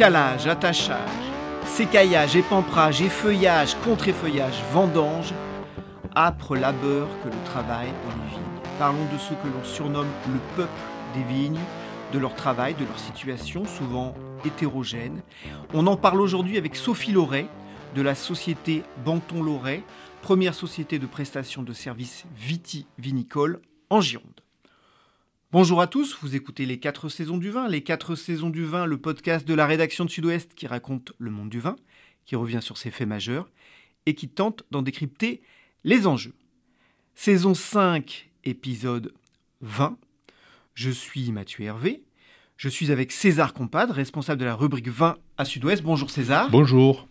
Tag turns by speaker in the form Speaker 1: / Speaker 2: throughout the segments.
Speaker 1: Calage, attachage, sécaillage, épamprage, effeuillage, contre-effeuillage, vendange, âpre labeur que le travail dans les vignes. Parlons de ce que l'on surnomme le peuple des vignes, de leur travail, de leur situation, souvent hétérogène. On en parle aujourd'hui avec Sophie Loret, de la société Banton Loret, première société de prestation de services vitivinicoles en Gironde. Bonjour à tous, vous écoutez Les 4 saisons du vin. Les 4 saisons du vin, le podcast de la rédaction de Sud-Ouest qui raconte le monde du vin, qui revient sur ses faits majeurs et qui tente d'en décrypter les enjeux. Saison 5, épisode 20. Je suis Mathieu Hervé. Je suis avec César Compadre, responsable de la rubrique 20 à Sud-Ouest. Bonjour César.
Speaker 2: Bonjour.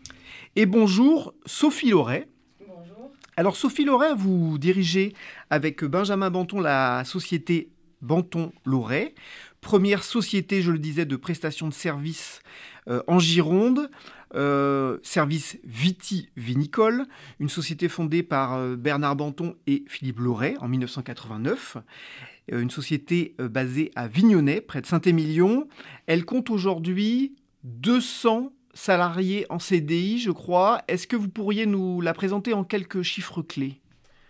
Speaker 1: Et bonjour Sophie Loret. Bonjour. Alors Sophie Loret, vous dirigez avec Benjamin Banton la société Banton Loret, première société, je le disais, de prestation de services euh, en Gironde, euh, service vitivinicole, une société fondée par euh, Bernard Banton et Philippe Loret en 1989 une société basée à Vignonnet, près de Saint-Émilion. Elle compte aujourd'hui 200 salariés en CDI, je crois. Est-ce que vous pourriez nous la présenter en quelques chiffres clés?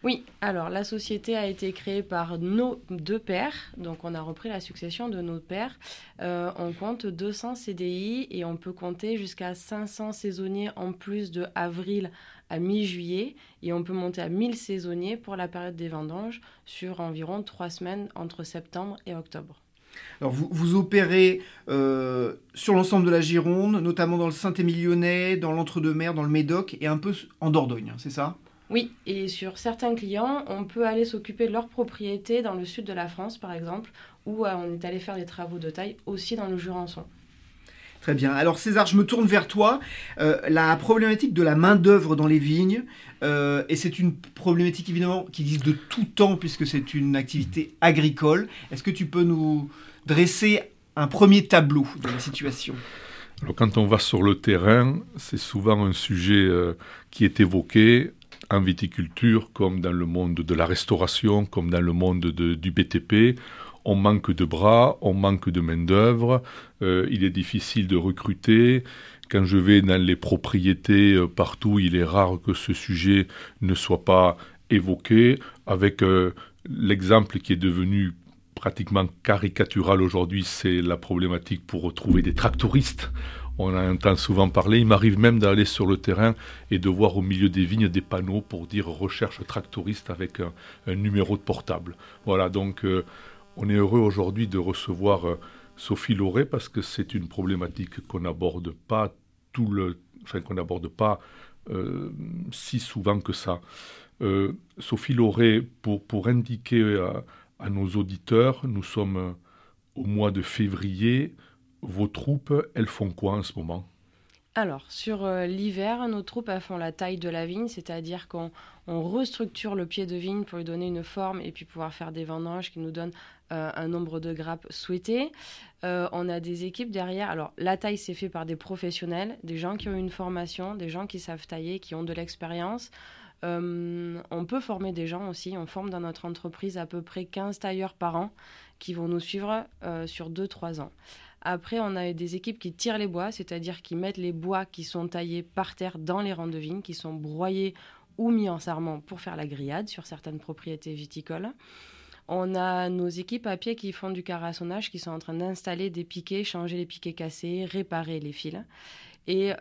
Speaker 3: Oui, alors la société a été créée par nos deux pères, donc on a repris la succession de nos pères. Euh, on compte 200 CDI et on peut compter jusqu'à 500 saisonniers en plus de avril à mi-juillet et on peut monter à 1000 saisonniers pour la période des vendanges sur environ trois semaines entre septembre et octobre.
Speaker 1: Alors vous, opérez euh, sur l'ensemble de la Gironde, notamment dans le Saint-Émilionnais, dans l'Entre-deux-Mers, dans le Médoc et un peu en Dordogne, c'est ça?
Speaker 3: Oui, et sur certains clients, on peut aller s'occuper de leur propriété dans le sud de la France, par exemple, ou euh, on est allé faire des travaux de taille aussi dans le Jurançon.
Speaker 1: Très bien. Alors César, je me tourne vers toi. Euh, la problématique de la main-d'œuvre dans les vignes, euh, et c'est une problématique évidemment qui existe de tout temps puisque c'est une activité agricole. Est-ce que tu peux nous dresser un premier tableau de la situation?
Speaker 2: Alors quand on va sur le terrain, c'est souvent un sujet qui est évoqué en viticulture, comme dans le monde de la restauration, comme dans le monde du BTP, on manque de bras, on manque de main-d'œuvre, euh, il est difficile de recruter. Quand je vais dans les propriétés euh, partout, il est rare que ce sujet ne soit pas évoqué, avec euh, l'exemple qui est devenu pratiquement caricatural aujourd'hui, c'est la problématique pour retrouver des tractoristes on en entend souvent parler. Il m'arrive même d'aller sur le terrain et de voir au milieu des vignes des panneaux pour dire recherche tractoriste avec un, numéro de portable. Voilà, donc euh, on est heureux aujourd'hui de recevoir euh, Sophie Lauré parce que c'est une problématique qu'on n'aborde pas tout le, enfin qu'on n'aborde pas euh, si souvent que ça. Sophie Lauré, pour, pour indiquer à nos auditeurs, nous sommes au mois de février vos troupes, elles font quoi en ce moment?
Speaker 3: Alors, sur euh, l'hiver, nos troupes font la taille de la vigne, c'est-à-dire qu'on restructure le pied de vigne pour lui donner une forme et puis pouvoir faire des vendanges qui nous donnent euh, un nombre de grappes souhaité. Euh, on a des équipes derrière. Alors, la taille, c'est fait par des professionnels, des gens qui ont une formation, des gens qui savent tailler, qui ont de l'expérience. on peut former des gens aussi. On forme dans notre entreprise à peu près 15 tailleurs par an qui vont nous suivre sur 2-3 ans. Après, on a des équipes qui tirent les bois, c'est-à-dire qui mettent les bois qui sont taillés par terre dans les rangs de vignes, qui sont broyés ou mis en sarment pour faire la grillade sur certaines propriétés viticoles. On a nos équipes à pied qui font du carrassonnage, qui sont en train d'installer des piquets, changer les piquets cassés, réparer les fils. Et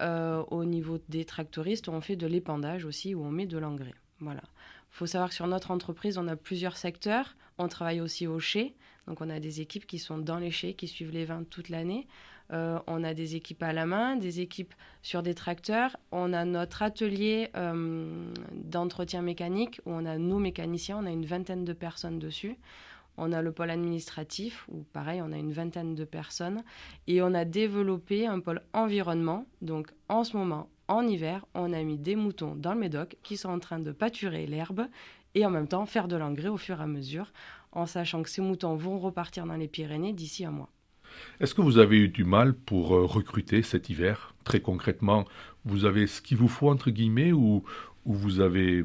Speaker 3: au niveau des tractoristes, on fait de l'épandage aussi, où on met de l'engrais. Voilà. Il faut savoir que sur notre entreprise, on a plusieurs secteurs. On travaille aussi au chai. Donc, on a des équipes qui sont dans les chais, qui suivent les vins toute l'année. Euh, on a des équipes à la main, des équipes sur des tracteurs. On a notre atelier euh, d'entretien mécanique où on a nos mécaniciens, on a une vingtaine de personnes dessus. On a le pôle administratif où pareil, on a une vingtaine de personnes. Et on a développé un pôle environnement. Donc en ce moment, en hiver, on a mis des moutons dans le médoc qui sont en train de pâturer l'herbe et en même temps faire de l'engrais au fur et à mesure, en sachant que ces moutons vont repartir dans les Pyrénées d'ici un mois.
Speaker 2: Est-ce que vous avez eu du mal pour euh, recruter cet hiver? Très concrètement, vous avez ce qu'il vous faut, entre guillemets, ou, vous avez,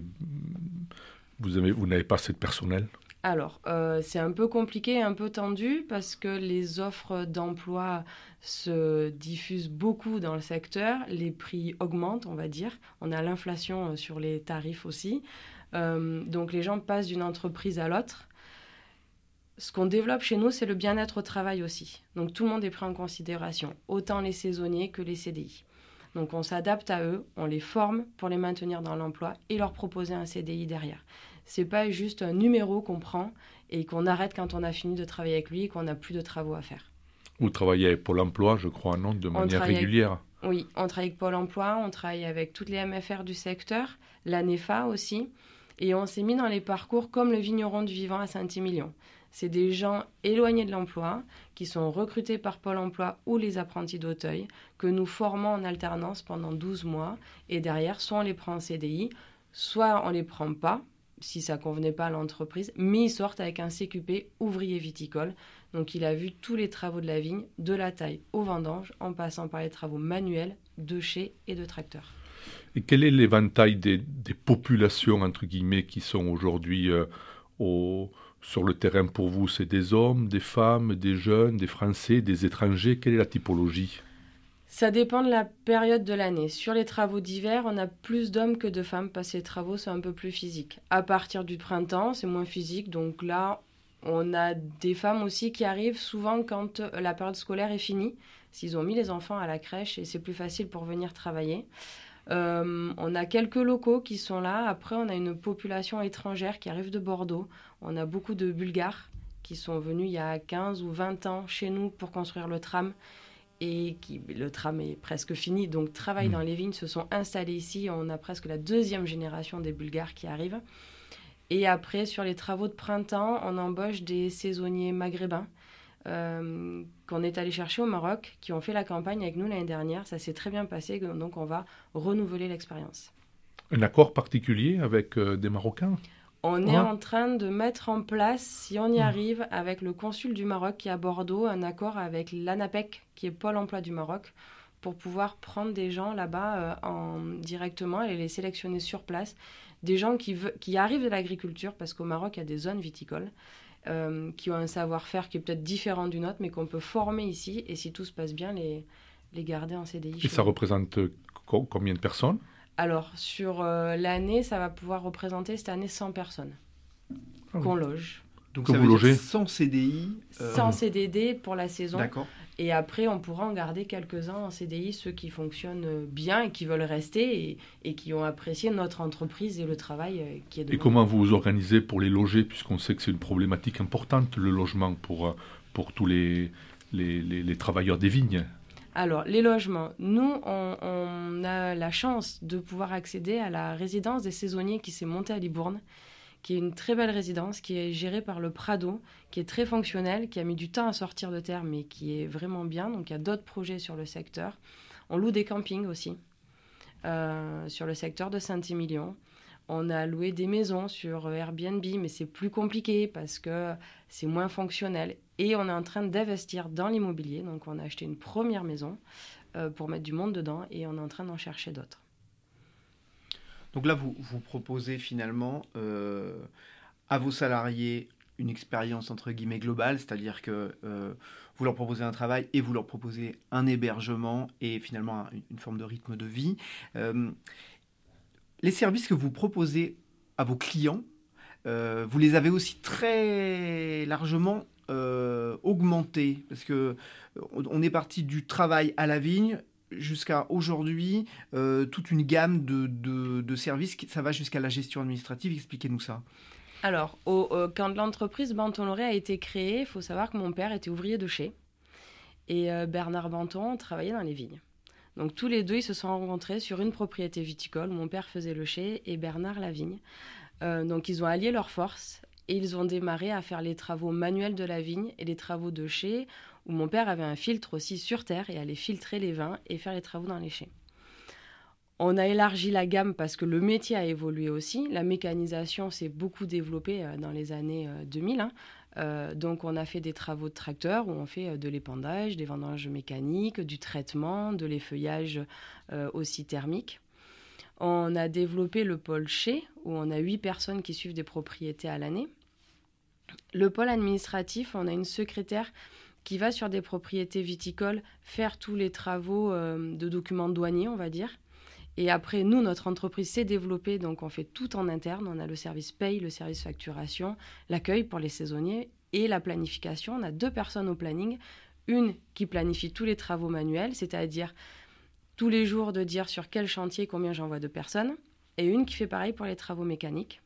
Speaker 2: vous avez, vous n'avez pas assez de personnel?
Speaker 3: Alors, euh, c'est un peu compliqué, un peu tendu, parce que les offres d'emploi se diffusent beaucoup dans le secteur, les prix augmentent, on va dire, on a l'inflation euh, sur les tarifs aussi, donc les gens passent d'une entreprise à l'autre, ce qu'on développe chez nous, c'est le bien-être au travail aussi. Donc tout le monde est pris en considération, autant les saisonniers que les CDI. Donc on s'adapte à eux, on les forme pour les maintenir dans l'emploi et leur proposer un CDI derrière. C'est pas juste un numéro qu'on prend et qu'on arrête quand on a fini de travailler avec lui et qu'on n'a plus de travaux à faire.
Speaker 2: Vous travaillez avec Pôle emploi, je crois, non, de manière régulière
Speaker 3: Oui, on travaille avec Pôle emploi, on travaille avec toutes les MFR du secteur, l'ANEFA aussi, et on s'est mis dans les parcours comme le vigneron du vivant à Saint-Émilion c'est des gens éloignés de l'emploi qui sont recrutés par Pôle emploi ou les apprentis d'Auteuil que nous formons en alternance pendant 12 mois et derrière, soit on les prend en CDI, soit on les prend pas si ça convenait pas à l'entreprise, mais ils sortent avec un CQP ouvrier viticole. Donc il a vu tous les travaux de la vigne, de la taille au vendange, en passant par les travaux manuels, de chez et de tracteur.
Speaker 2: Et quel est l'éventail des, populations, entre guillemets, qui sont aujourd'hui euh, au, sur le terrain pour vous, c'est des hommes, des femmes, des jeunes, des Français, des étrangers? Quelle est la typologie?
Speaker 3: Ça dépend de la période de l'année. Sur les travaux d'hiver, on a plus d'hommes que de femmes parce que les travaux sont un peu plus physiques. À partir du printemps, c'est moins physique. Donc là, on a des femmes aussi qui arrivent souvent quand la période scolaire est finie, s'ils ont mis les enfants à la crèche et c'est plus facile pour venir travailler. Euh, on a quelques locaux qui sont là. Après, on a une population étrangère qui arrive de Bordeaux. On a beaucoup de Bulgares qui sont venus il y a 15 ou 20 ans chez nous pour construire le tram. Et qui, le tram est presque fini, donc travaillent mmh. dans les vignes, se sont installés ici. On a presque la deuxième génération des Bulgares qui arrivent. Et après, sur les travaux de printemps, on embauche des saisonniers maghrébins euh, qu'on est allé chercher au Maroc, qui ont fait la campagne avec nous l'année dernière. Ça s'est très bien passé, donc on va renouveler l'expérience.
Speaker 2: Un accord particulier avec euh, des Marocains?
Speaker 3: On est en train de mettre en place, si on y mmh. arrive, avec le consul du Maroc qui est à Bordeaux, un accord avec l'ANAPEC, qui est Pôle emploi du Maroc, pour pouvoir prendre des gens là-bas euh, en, directement et les sélectionner sur place. Des gens qui, qui arrivent de l'agriculture, parce qu'au Maroc, il y a des zones viticoles, euh, qui ont un savoir-faire qui est peut-être différent du nôtre, mais qu'on peut former ici, et si tout se passe bien, les, les garder en CDI.
Speaker 2: Et ça représente combien de personnes?
Speaker 3: Alors, sur euh, l'année, ça va pouvoir représenter cette année 100 personnes ah qu'on loge.
Speaker 1: Donc ça vous logez? sans CDI
Speaker 3: Sans CDD pour la saison. D'accord. Et après, on pourra en garder quelques-uns en CDI, ceux qui fonctionnent bien et qui veulent rester et, qui ont apprécié notre entreprise et le travail euh, qui est de
Speaker 2: Et comment vous vous organisez pour les loger, puisqu'on sait que c'est une problématique importante, le logement, pour, euh, pour tous les, les, les, travailleurs des vignes?
Speaker 3: Alors, les logements. Nous, on, on, a la chance de pouvoir accéder à la résidence des saisonniers qui s'est montée à Libourne qui est une très belle résidence, qui est gérée par le Prado, qui est très fonctionnelle, qui a mis du temps à sortir de terre, mais qui est vraiment bien. Donc il y a d'autres projets sur le secteur. On loue des campings aussi euh, sur le secteur de Saint-Émilion. On a loué des maisons sur Airbnb, mais c'est plus compliqué parce que c'est moins fonctionnel. Et on est en train d'investir dans l'immobilier. Donc on a acheté une première maison euh, pour mettre du monde dedans et on est en train d'en chercher d'autres.
Speaker 1: Donc là, vous, vous proposez finalement euh, à vos salariés une expérience entre guillemets globale, c'est-à-dire que euh, vous leur proposez un travail et vous leur proposez un hébergement et finalement une forme de rythme de vie. Euh, les services que vous proposez à vos clients, vous les avez aussi très largement augmentés parce que on est parti du travail à la vigne jusqu'à aujourd'hui toute une gamme de, de, services. Ça va jusqu'à la gestion administrative. Expliquez-nous ça.
Speaker 3: Alors, quand l'entreprise Banton-Loré a été créée, il faut savoir que mon père était ouvrier de chez et Bernard Banton travaillait dans les vignes. Donc tous les deux, ils se sont rencontrés sur une propriété viticole. Mon père faisait le chai et Bernard la vigne. donc ils ont allié leurs forces et ils ont démarré à faire les travaux manuels de la vigne et les travaux de chai, où mon père avait un filtre aussi sur terre et allait filtrer les vins et faire les travaux dans les chais. On a élargi la gamme parce que le métier a évolué aussi. La mécanisation s'est beaucoup développée euh, dans les années 2000. Euh, hein. euh, donc on a fait des travaux de tracteur où on fait de l'épandage, des vendanges mécaniques, du traitement, de l'effeuillage aussi thermique. On a développé le pôle chez, où on a huit personnes qui suivent des propriétés à l'année. Le pôle administratif, on a une secrétaire qui va sur des propriétés viticoles faire tous les travaux euh, de documents douaniers, on va dire. Et après, nous, notre entreprise s'est développée, donc on fait tout en interne. On a le service paye, le service facturation, l'accueil pour les saisonniers et la planification. On a deux personnes au planning. Une qui planifie tous les travaux manuels, c'est-à-dire tous les jours de dire sur quel chantier combien j'envoie de personnes, et une qui fait pareil pour les travaux mécaniques.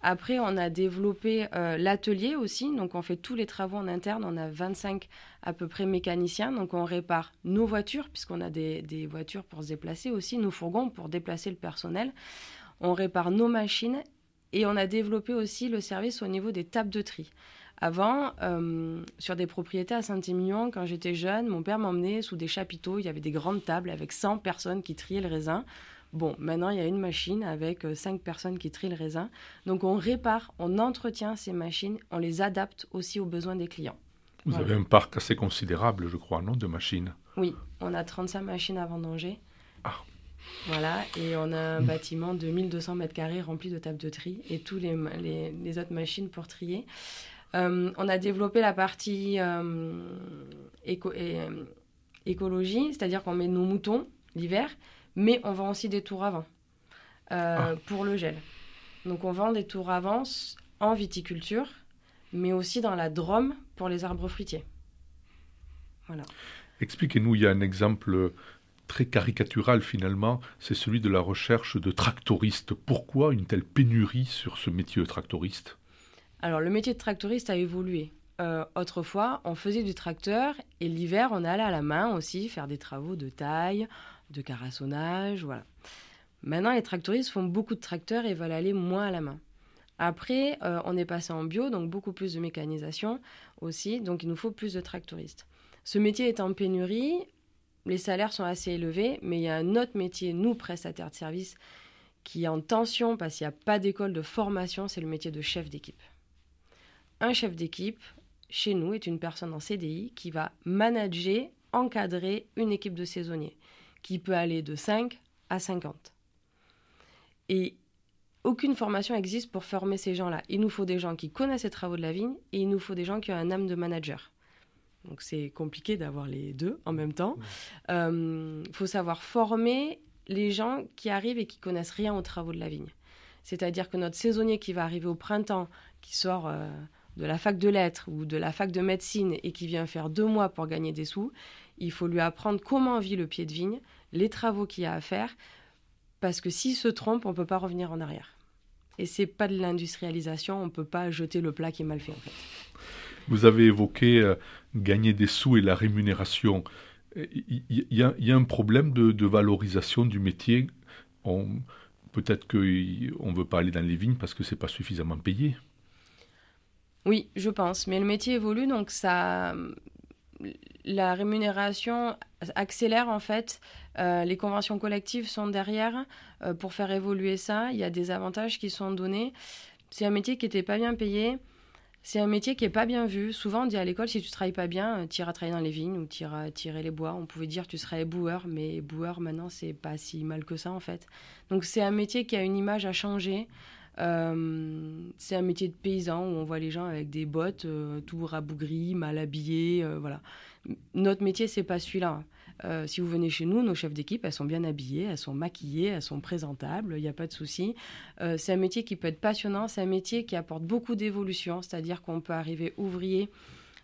Speaker 3: Après, on a développé euh, l'atelier aussi, donc on fait tous les travaux en interne, on a 25 à peu près mécaniciens, donc on répare nos voitures, puisqu'on a des, voitures pour se déplacer aussi, nos fourgons pour déplacer le personnel, on répare nos machines, et on a développé aussi le service au niveau des tables de tri. Avant, euh, sur des propriétés à Saint-Émilion, quand j'étais jeune, mon père m'emmenait sous des chapiteaux. Il y avait des grandes tables avec 100 personnes qui triaient le raisin. Bon, maintenant, il y a une machine avec 5 euh, personnes qui trient le raisin. Donc, on répare, on entretient ces machines, on les adapte aussi aux besoins des clients.
Speaker 2: Vous avez un parc assez considérable, je crois, non, de machines?
Speaker 3: Oui, on a 35 machines à vendanger.
Speaker 2: Ah.
Speaker 3: Voilà, et on a un bâtiment de 1200 mètres carrés rempli de tables de tri et tous les, les autres machines pour trier. Euh, on a développé la partie euh, euh, écologie, c'est-à-dire qu'on met nos moutons l'hiver, mais on vend aussi des tours avant ah. pour le gel. Donc on vend des tours avant en viticulture, mais aussi dans la Drôme pour les arbres fruitiers.
Speaker 2: Voilà. Expliquez-nous, il y a un exemple très caricatural finalement, c'est celui de la recherche de tractoristes. Pourquoi une telle pénurie sur ce métier de tractoriste?
Speaker 3: Alors, le métier de tractoriste a évolué. Euh, autrefois, on faisait du tracteur et l'hiver, on allait à la main aussi faire des travaux de taille, de carassonnage, voilà. Maintenant, les tractoristes font beaucoup de tracteurs et veulent aller moins à la main. Après, euh, on est passé en bio, donc beaucoup plus de mécanisation aussi, donc il nous faut plus de tractoristes. Ce métier est en pénurie, les salaires sont assez élevés, mais il y a un autre métier, nous, prestataires de services, qui est en tension parce qu'il n'y a pas d'école de formation, c'est le métier de chef d'équipe. Un chef d'équipe, chez nous, est une personne en CDI qui va manager, encadrer une équipe de saisonniers, qui peut aller de 5 à 50. Et aucune formation existe pour former ces gens-là. Il nous faut des gens qui connaissent les travaux de la vigne et il nous faut des gens qui ont un âme de manager. Donc c'est compliqué d'avoir les deux en même temps. Il euh, faut savoir former les gens qui arrivent et qui connaissent rien aux travaux de la vigne. C'est-à-dire que notre saisonnier qui va arriver au printemps, qui sort euh, de la fac de lettres ou de la fac de médecine et qui vient faire deux mois pour gagner des sous, il faut lui apprendre comment vit le pied de vigne, les travaux qu'il y a à faire, parce que s'il se trompe, on ne peut pas revenir en arrière. Et c'est pas de l'industrialisation, on ne peut pas jeter le plat qui est mal fait en fait.
Speaker 2: Vous avez évoqué euh, gagner des sous et la rémunération. Il y, a un problème de, valorisation du métier. Peut-être qu'on ne veut pas aller dans les vignes parce que c'est pas suffisamment payé.
Speaker 3: Oui, je pense. Mais le métier évolue, donc ça, la rémunération accélère en fait. Euh, les conventions collectives sont derrière euh, pour faire évoluer ça. Il y a des avantages qui sont donnés. C'est un métier qui n'était pas bien payé. C'est un métier qui n'est pas bien vu. Souvent, on dit à l'école, si tu travailles pas bien, euh, tu iras travailler dans les vignes ou tu iras tirer les bois. On pouvait dire tu serais boueur, mais boueur, maintenant, c'est pas si mal que ça, en fait. Donc, c'est un métier qui a une image à changer. C'est un métier de paysan où on voit les gens avec des bottes, tout rabougris, mal habillés. Voilà. Notre métier, c'est pas celui-là. si vous venez chez nous, nos chefs d'équipe, elles sont bien habillées, elles sont maquillées, elles sont présentables, il n'y a pas de souci. c'est un métier qui peut être passionnant, c'est un métier qui apporte beaucoup d'évolution, c'est-à-dire qu'on peut arriver ouvrier,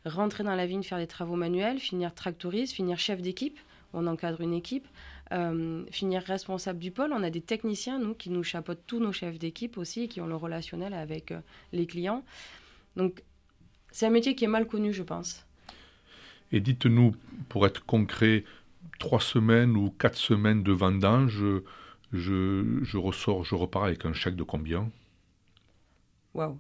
Speaker 3: rentrer dans la vigne, faire des travaux manuels, finir tractoriste, finir chef d'équipe on encadre une équipe. finir responsable du pôle, on a des techniciens, nous, qui nous chapeautent tous nos chefs d'équipe aussi, qui ont le relationnel avec les clients. Donc, c'est un métier qui est mal connu, je pense.
Speaker 2: Et dites-nous, pour être concret, trois semaines ou quatre semaines de vendange, je, je ressors, je repars avec un chèque de combien?
Speaker 3: Waouh.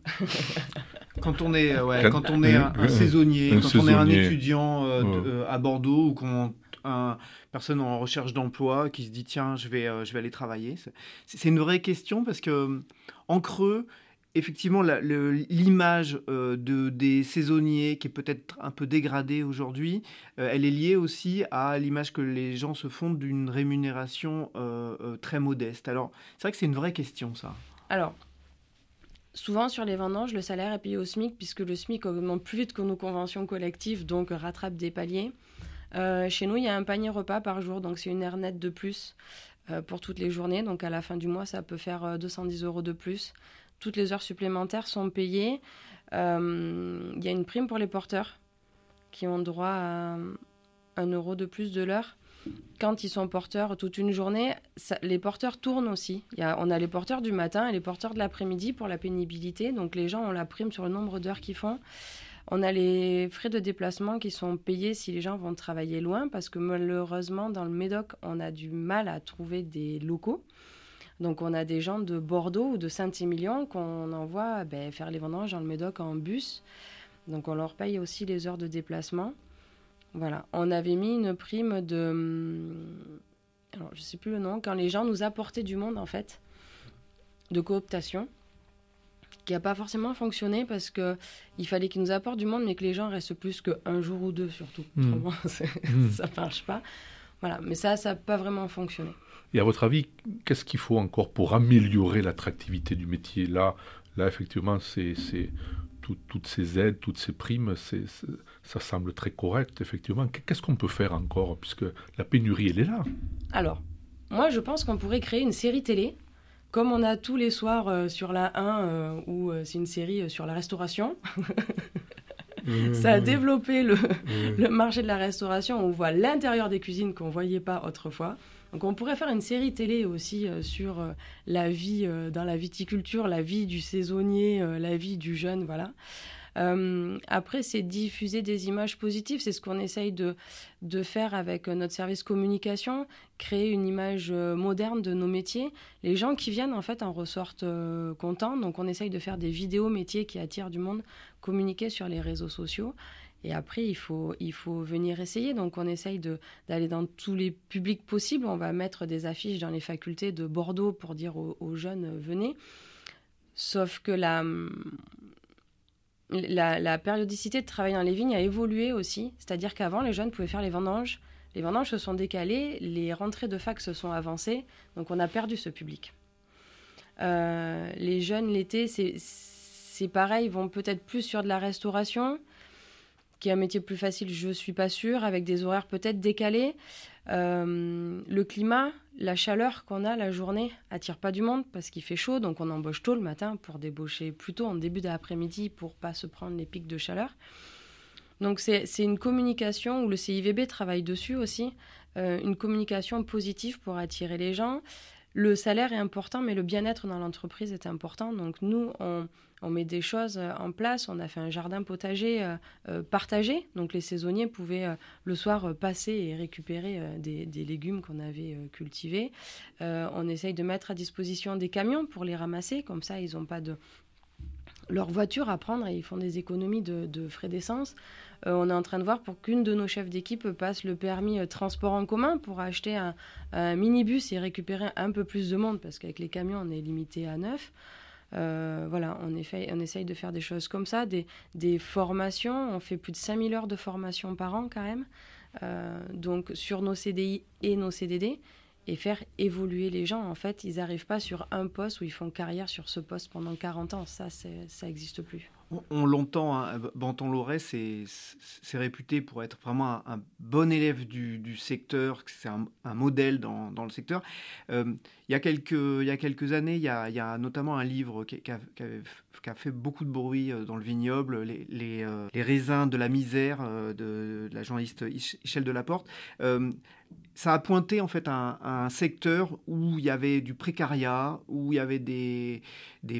Speaker 1: Quand on est, ouais, quand, on est un, saisonnier, quand on est un étudiant euh, euh, à Bordeaux ou qu'on une personne en recherche d'emploi qui se dit tiens je vais euh, je vais aller travailler. C'est une vraie question parce que en creux effectivement, l'image euh, de, des saisonniers qui est peut-être un peu dégradée aujourd'hui, euh, elle est liée aussi à l'image que les gens se font d'une rémunération euh, très modeste. Alors, c'est vrai que c'est une vraie question, ça.
Speaker 3: Alors, souvent sur les vendanges, le salaire est payé au SMIC puisque le SMIC augmente plus vite que nos conventions collectives, donc rattrape des paliers. chez nous, il y a un panier repas par jour, donc c'est une aire nette de plus pour toutes les journées. Donc à la fin du mois, ça peut faire 210 euros de plus toutes les heures supplémentaires sont payées. Euh, il y a une prime pour les porteurs qui ont droit à un euro de plus de l'heure. Quand ils sont porteurs toute une journée, les porteurs tournent aussi. On a les porteurs du matin et les porteurs de l'après-midi pour la pénibilité. Donc les gens ont la prime sur le nombre d'heures qu'ils font. On a les frais de déplacement qui sont payés si les gens vont travailler loin parce que malheureusement dans le Médoc, on a du mal à trouver des locaux. Donc on a des gens de Bordeaux ou de Saint-Émilion qu'on envoie ben, faire les vendanges dans le Médoc en bus. Donc on leur paye aussi les heures de déplacement. Voilà, on avait mis une prime de... Hum, alors je ne sais plus le nom, quand les gens nous apportaient du monde en fait, de cooptation qui n'a pas forcément fonctionné parce que il fallait qu'ils nous apportent du monde, mais que les gens restent plus qu'un jour ou deux surtout. Mmh. ça ne marche pas. Voilà, mais ça, ça n'a pas vraiment fonctionné.
Speaker 2: Et à votre avis, qu'est-ce qu'il faut encore pour améliorer l'attractivité du métier? Là, là effectivement, c'est, toutes ces aides, toutes ces primes, ça semble très correct, effectivement. Qu'est-ce qu'on peut faire encore? Puisque la pénurie, elle est là.
Speaker 3: Alors, moi, je pense qu'on pourrait créer une série télé, comme on a tous les soirs euh, sur la 1, euh, où euh, c'est une série sur la restauration. ça a développé le, le, marché de la restauration. On voit l'intérieur des cuisines qu'on ne voyait pas autrefois. Donc on pourrait faire une série télé aussi euh, sur euh, la vie euh, dans la viticulture, la vie du saisonnier, la vie du jeune, voilà. Après, c'est diffuser des images positives. C'est ce qu'on essaye de, de faire avec notre service communication, créer une image moderne de nos métiers. Les gens qui viennent, en fait, en ressortent contents. Donc, on essaye de faire des vidéos métiers qui attirent du monde, communiquer sur les réseaux sociaux. Et après, il faut, il faut venir essayer. Donc, on essaye d'aller dans tous les publics possibles. On va mettre des affiches dans les facultés de Bordeaux pour dire aux, jeunes euh, venez. Sauf que la, la, périodicité de travail dans les vignes a évolué aussi. C'est-à-dire qu'avant, les jeunes pouvaient faire les vendanges. Les vendanges se sont décalées, les rentrées de fac se sont avancées. Donc, on a perdu ce public. Euh, les jeunes, l'été, c'est pareil, vont peut-être plus sur de la restauration qui est un métier plus facile, je suis pas sûre, avec des horaires peut-être décalés. Euh, le climat, la chaleur qu'on a la journée attire pas du monde parce qu'il fait chaud, donc on embauche tôt le matin pour débaucher plutôt en début d'après-midi pour pas se prendre les pics de chaleur. Donc c'est une communication où le CIVB travaille dessus aussi, euh, une communication positive pour attirer les gens. Le salaire est important, mais le bien-être dans l'entreprise est important. Donc nous, on, met des choses euh, en place. On a fait un jardin potager euh, euh, partagé. Donc les saisonniers pouvaient le soir passer et récupérer des, légumes qu'on avait cultivés. on essaye de mettre à disposition des camions pour les ramasser. Comme ça, ils n'ont pas de leur voiture à prendre et ils font des économies de, frais d'essence. on est en train de voir pour qu'une de nos chefs d'équipe passe le permis transport en commun pour acheter un, minibus et récupérer un peu plus de monde parce qu'avec les camions on est limité à neuf. Euh, voilà, on, on essaye de faire des choses comme ça, des, formations. On fait plus de 5000 heures de formation par an quand même. Euh, donc sur nos CDI et nos CDD et faire évoluer les gens. En fait, ils n'arrivent pas sur un poste où ils font carrière sur ce poste pendant 40 ans. Ça, ça n'existe plus.
Speaker 1: On, l'entend, hein, Banton Loret, c'est réputé pour être vraiment un, bon élève du, secteur, c'est un, modèle dans, le secteur. Euh, il, y a quelques, années, il y a, notamment un livre qui, a, fait beaucoup de bruit euh, dans le vignoble, euh, les raisins de la misère de, la journaliste Michel Delaporte ça a pointé en fait un, secteur où il y avait du précariat, où il y avait des,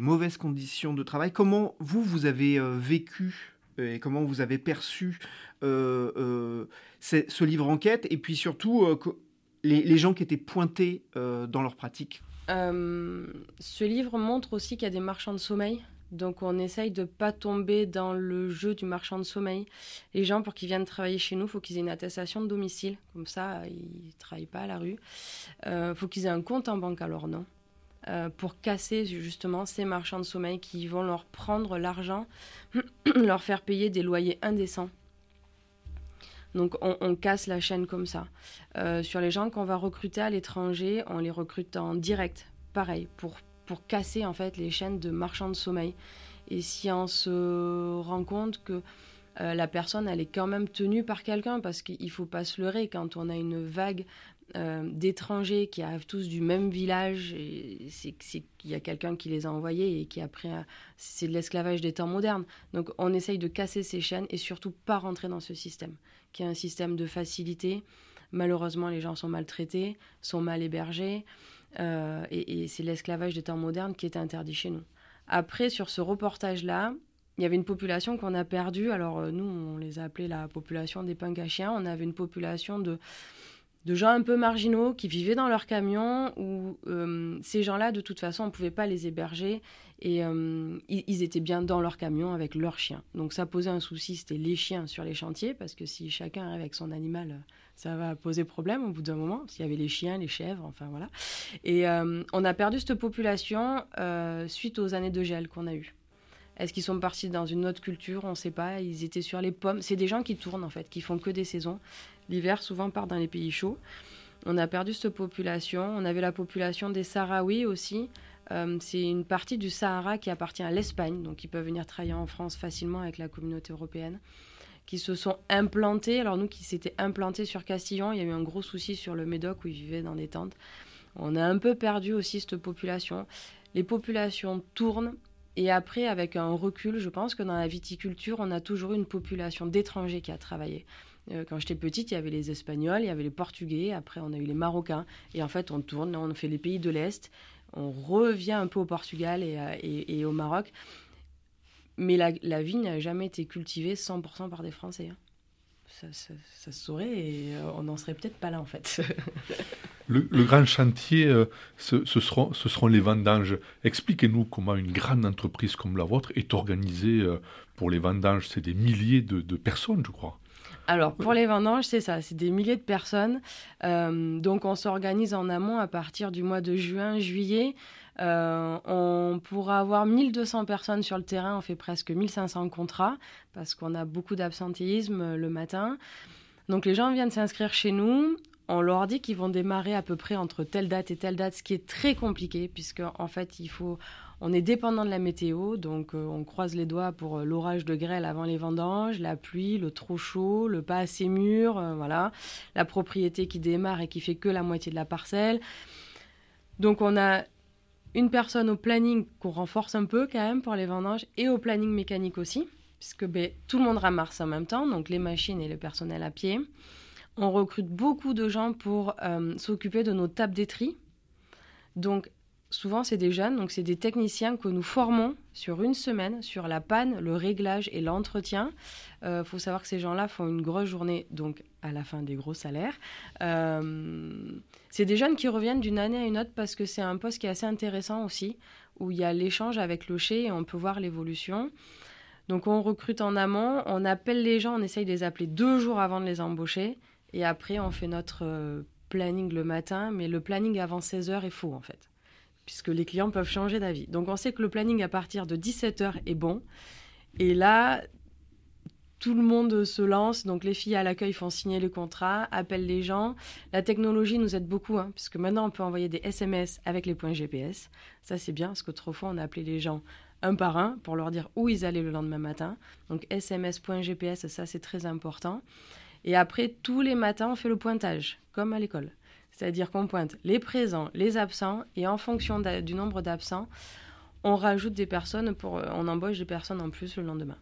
Speaker 1: mauvaises conditions de travail. Comment vous, vous avez vécu et comment vous avez perçu ce, livre enquête? Et puis surtout les, gens qui étaient pointés dans leur pratique
Speaker 3: Ce livre montre aussi qu'il y a des marchands de sommeil donc on essaye de pas tomber dans le jeu du marchand de sommeil. Les gens, pour qu'ils viennent travailler chez nous, il faut qu'ils aient une attestation de domicile. Comme ça, ils ne travaillent pas à la rue. Il euh, faut qu'ils aient un compte en banque à leur nom. Euh, pour casser justement ces marchands de sommeil qui vont leur prendre l'argent, leur faire payer des loyers indécents. Donc on, casse la chaîne comme ça. Euh, sur les gens qu'on va recruter à l'étranger, on les recrute en direct, pareil, pour pour casser en fait les chaînes de marchands de sommeil. Et si on se rend compte que euh, la personne elle est quand même tenue par quelqu'un parce qu'il faut pas se leurrer quand on a une vague euh, d'étrangers qui arrivent tous du même village c'est qu'il y a quelqu'un qui les a envoyés et qui a pris c'est de l'esclavage des temps modernes donc on essaye de casser ces chaînes et surtout pas rentrer dans ce système qui est un système de facilité malheureusement les gens sont maltraités sont mal hébergés euh, et, c'est l'esclavage des temps modernes qui est interdit chez nous. Après, sur ce reportage-là, il y avait une population qu'on a perdue. Alors, euh, nous, on les a appelés la population des punks chiens. On avait une population de, de gens un peu marginaux qui vivaient dans leur camion, où euh, ces gens-là, de toute façon, on ne pouvait pas les héberger. Et ils, étaient bien dans leur camion avec leurs chiens. Donc, ça posait un souci, c'était les chiens sur les chantiers, parce que si chacun arrive avec son animal ça va poser problème au bout d'un moment, s'il y avait les chiens, les chèvres, enfin voilà. Et euh, on a perdu cette population euh, suite aux années de gel qu'on a eues. Est-ce qu'ils sont partis dans une autre culture? On ne sait pas. Ils étaient sur les pommes. C'est des gens qui tournent en fait, qui font que des saisons. L'hiver souvent part dans les pays chauds. On a perdu cette population. On avait la population des Sahraouis aussi. Euh, c'est une partie du Sahara qui appartient à l'Espagne, donc ils peuvent venir travailler en France facilement avec la communauté européenne qui se sont implantés. Alors nous qui s'étaient implantés sur Castillon, il y a eu un gros souci sur le Médoc où ils vivaient dans des tentes. On a un peu perdu aussi cette population. Les populations tournent et après, avec un recul, je pense que dans la viticulture, on a toujours une population d'étrangers qui a travaillé. Euh, quand j'étais petite, il y avait les Espagnols, il y avait les Portugais, après on a eu les Marocains. Et en fait, on tourne, on fait les pays de l'Est, on revient un peu au Portugal et, et au Maroc. Mais la, vigne n'a jamais été cultivée 100% par des Français. Hein. Ça, se saurait et euh, on n'en serait peut-être pas là en fait.
Speaker 2: le, grand chantier, euh, ce, seront, les vendanges. Expliquez-nous comment une grande entreprise comme la vôtre est organisée euh, pour les vendanges. C'est des milliers de, personnes, je crois.
Speaker 3: Alors pour les vendanges, c'est ça, c'est des milliers de personnes. donc on s'organise en amont à partir du mois de juin, juillet. Euh, on pourra avoir 1200 personnes sur le terrain, on fait presque 1500 contrats parce qu'on a beaucoup d'absentéisme euh, le matin. Donc les gens viennent s'inscrire chez nous. On leur dit qu'ils vont démarrer à peu près entre telle date et telle date, ce qui est très compliqué puisque en fait il faut, on est dépendant de la météo, donc euh, on croise les doigts pour l'orage de grêle avant les vendanges, la pluie, le trop chaud, le pas assez mûr, voilà, la propriété qui démarre et qui fait que la moitié de la parcelle. Donc on a une personne au planning qu'on renforce un peu quand même pour les vendanges et au planning mécanique aussi, puisque ben, tout le monde ramasse en même temps, donc les machines et le personnel à pied. On recrute beaucoup de gens pour euh, s'occuper de nos tables d'étri. Donc souvent c'est des jeunes, donc c'est des techniciens que nous formons sur une semaine sur la panne, le réglage et l'entretien. Il euh, faut savoir que ces gens-là font une grosse journée, donc à la fin des gros salaires. Euh, c'est des jeunes qui reviennent d'une année à une autre parce que c'est un poste qui est assez intéressant aussi, où il y a l'échange avec le et on peut voir l'évolution. Donc on recrute en amont, on appelle les gens, on essaye de les appeler deux jours avant de les embaucher, et après on fait notre euh, planning le matin, mais le planning avant 16h est faux en fait puisque les clients peuvent changer d'avis. Donc on sait que le planning à partir de 17h est bon. Et là, tout le monde se lance. Donc les filles à l'accueil font signer le contrat, appellent les gens. La technologie nous aide beaucoup, hein, puisque maintenant on peut envoyer des SMS avec les points GPS. Ça c'est bien, parce qu'autrefois on a appelé les gens un par un pour leur dire où ils allaient le lendemain matin. Donc SMS, point GPS, ça c'est très important. Et après, tous les matins, on fait le pointage, comme à l'école. C'est-à-dire qu'on pointe les présents, les absents, et en fonction du nombre d'absents, on rajoute des personnes, pour, euh, on embauche des personnes en plus le lendemain.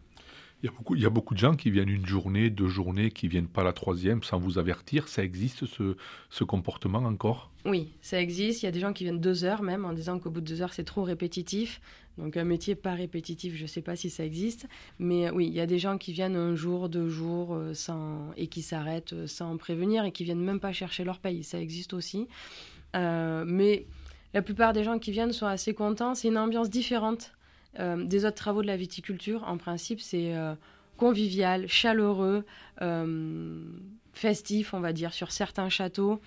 Speaker 2: Il y, a beaucoup, il y a beaucoup de gens qui viennent une journée, deux journées, qui viennent pas la troisième sans vous avertir. Ça existe ce, ce comportement encore?
Speaker 3: Oui, ça existe. Il y a des gens qui viennent deux heures même en disant qu'au bout de deux heures c'est trop répétitif. Donc un métier pas répétitif, je ne sais pas si ça existe. Mais oui, il y a des gens qui viennent un jour, deux jours euh, sans, et qui s'arrêtent euh, sans prévenir et qui viennent même pas chercher leur paye. Ça existe aussi. Euh, mais la plupart des gens qui viennent sont assez contents. C'est une ambiance différente euh, des autres travaux de la viticulture. En principe, c'est euh, convivial, chaleureux, festif, on va dire, sur certains châteaux.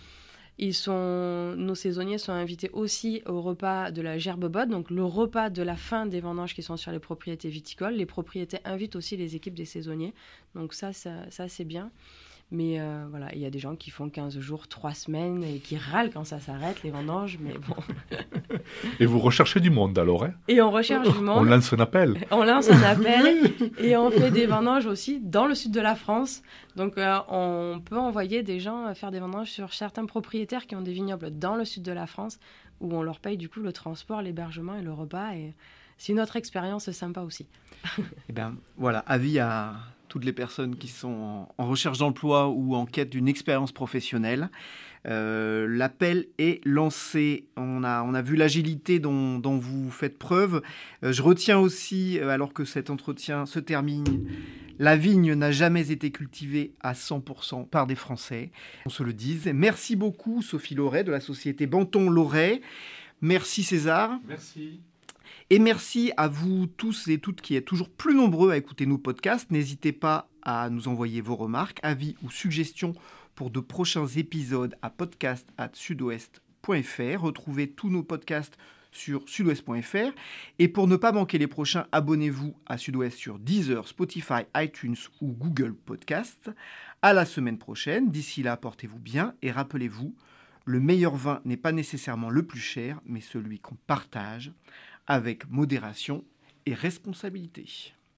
Speaker 3: Nos saisonniers sont invités aussi au repas de la gerbe botte, donc le repas de la fin des vendanges qui sont sur les propriétés viticoles. Les propriétés invitent aussi les équipes des saisonniers, donc ça, ça, ça c'est bien. Mais euh, voilà, il y a des gens qui font 15 jours, 3 semaines et qui râlent quand ça s'arrête, les vendanges, mais bon.
Speaker 2: et vous recherchez du monde alors, hein?
Speaker 3: Et on recherche du monde.
Speaker 2: On lance un appel.
Speaker 3: On lance un appel et on fait des vendanges aussi dans le sud de la France. Donc euh, on peut envoyer des gens faire des vendanges sur certains propriétaires qui ont des vignobles dans le sud de la France où on leur paye du coup le transport, l'hébergement et le repas. Et c'est une autre expérience sympa aussi.
Speaker 1: et eh bien voilà, avis à toutes les personnes qui sont en, recherche d'emploi ou en quête d'une expérience professionnelle. Euh, l'appel est lancé. On a, on a vu l'agilité dont, vous faites preuve. Euh, je retiens aussi, euh, alors que cet entretien se termine, la vigne n'a jamais été cultivée à 100% par des Français. On se le dise. Merci beaucoup Sophie Loret de la société Banton Loret. Merci César.
Speaker 2: Merci.
Speaker 1: Et merci à vous tous et toutes qui êtes toujours plus nombreux à écouter nos podcasts. N'hésitez pas à nous envoyer vos remarques, avis ou suggestions pour de prochains épisodes à podcast@sudouest.fr. Retrouvez tous nos podcasts sur sudouest.fr. Et pour ne pas manquer les prochains, abonnez-vous à Sudouest sur Deezer, Spotify, iTunes ou Google Podcast. À la semaine prochaine. D'ici là, portez-vous bien et rappelez-vous, le meilleur vin n'est pas nécessairement le plus cher, mais celui qu'on partage avec modération et responsabilité.